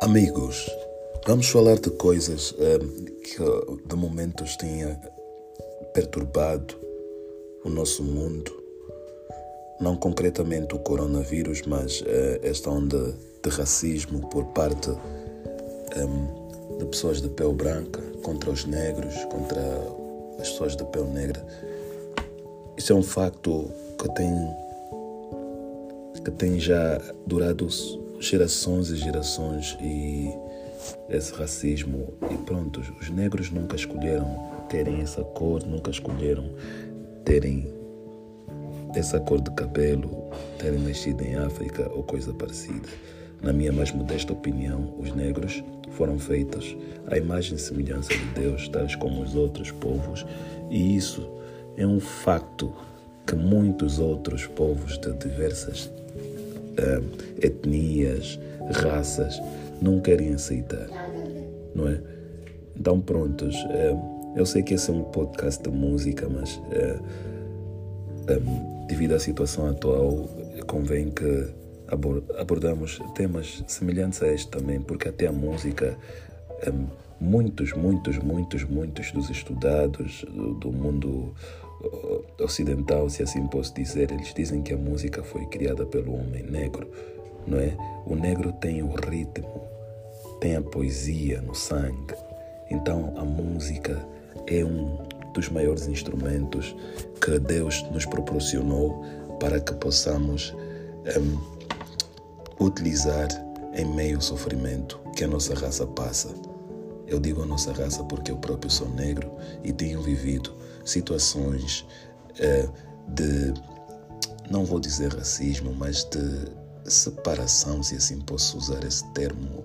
Amigos, vamos falar de coisas um, que de momentos tenha perturbado o nosso mundo. Não concretamente o coronavírus, mas uh, esta onda de racismo por parte um, de pessoas de pele branca contra os negros, contra as pessoas de pele negra. Isso é um facto que tem, que tem já durado gerações e gerações e esse racismo e pronto, os negros nunca escolheram terem essa cor, nunca escolheram terem essa cor de cabelo, terem nascido em África ou coisa parecida. Na minha mais modesta opinião, os negros foram feitos à imagem e semelhança de Deus, tais como os outros povos, e isso é um facto que muitos outros povos de diversas etnias, raças, não querem aceitar, não é? Então, prontos, uh, eu sei que esse é um podcast de música, mas um, devido à situação atual, convém que abordamos temas semelhantes a este também, porque até a música, muitos, muitos, muitos, muitos dos estudados do, do mundo ocidental, se assim posso dizer, eles dizem que a música foi criada pelo homem negro, não é? O negro tem o ritmo, tem a poesia no sangue. Então a música é um dos maiores instrumentos que Deus nos proporcionou para que possamos um, utilizar em meio ao sofrimento que a nossa raça passa. Eu digo a nossa raça porque eu próprio sou negro e tenho vivido situações uh, de, não vou dizer racismo, mas de separação, se assim posso usar esse termo,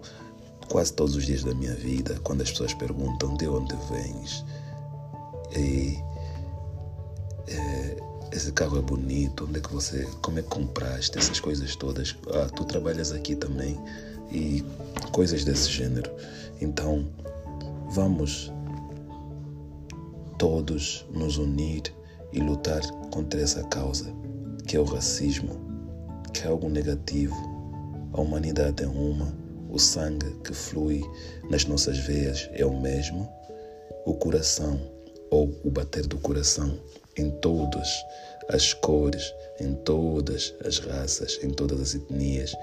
quase todos os dias da minha vida, quando as pessoas perguntam de onde vens. E, uh, esse carro é bonito, onde é que você, como é que compraste, essas coisas todas. Ah, tu trabalhas aqui também e coisas desse gênero. Então, Vamos todos nos unir e lutar contra essa causa, que é o racismo, que é algo negativo. A humanidade é uma, o sangue que flui nas nossas veias é o mesmo, o coração ou o bater do coração em todas as cores, em todas as raças, em todas as etnias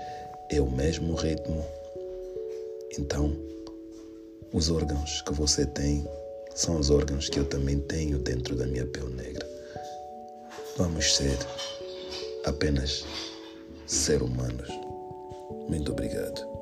é o mesmo ritmo. Então, os órgãos que você tem são os órgãos que eu também tenho dentro da minha pele negra. Vamos ser apenas ser humanos. Muito obrigado.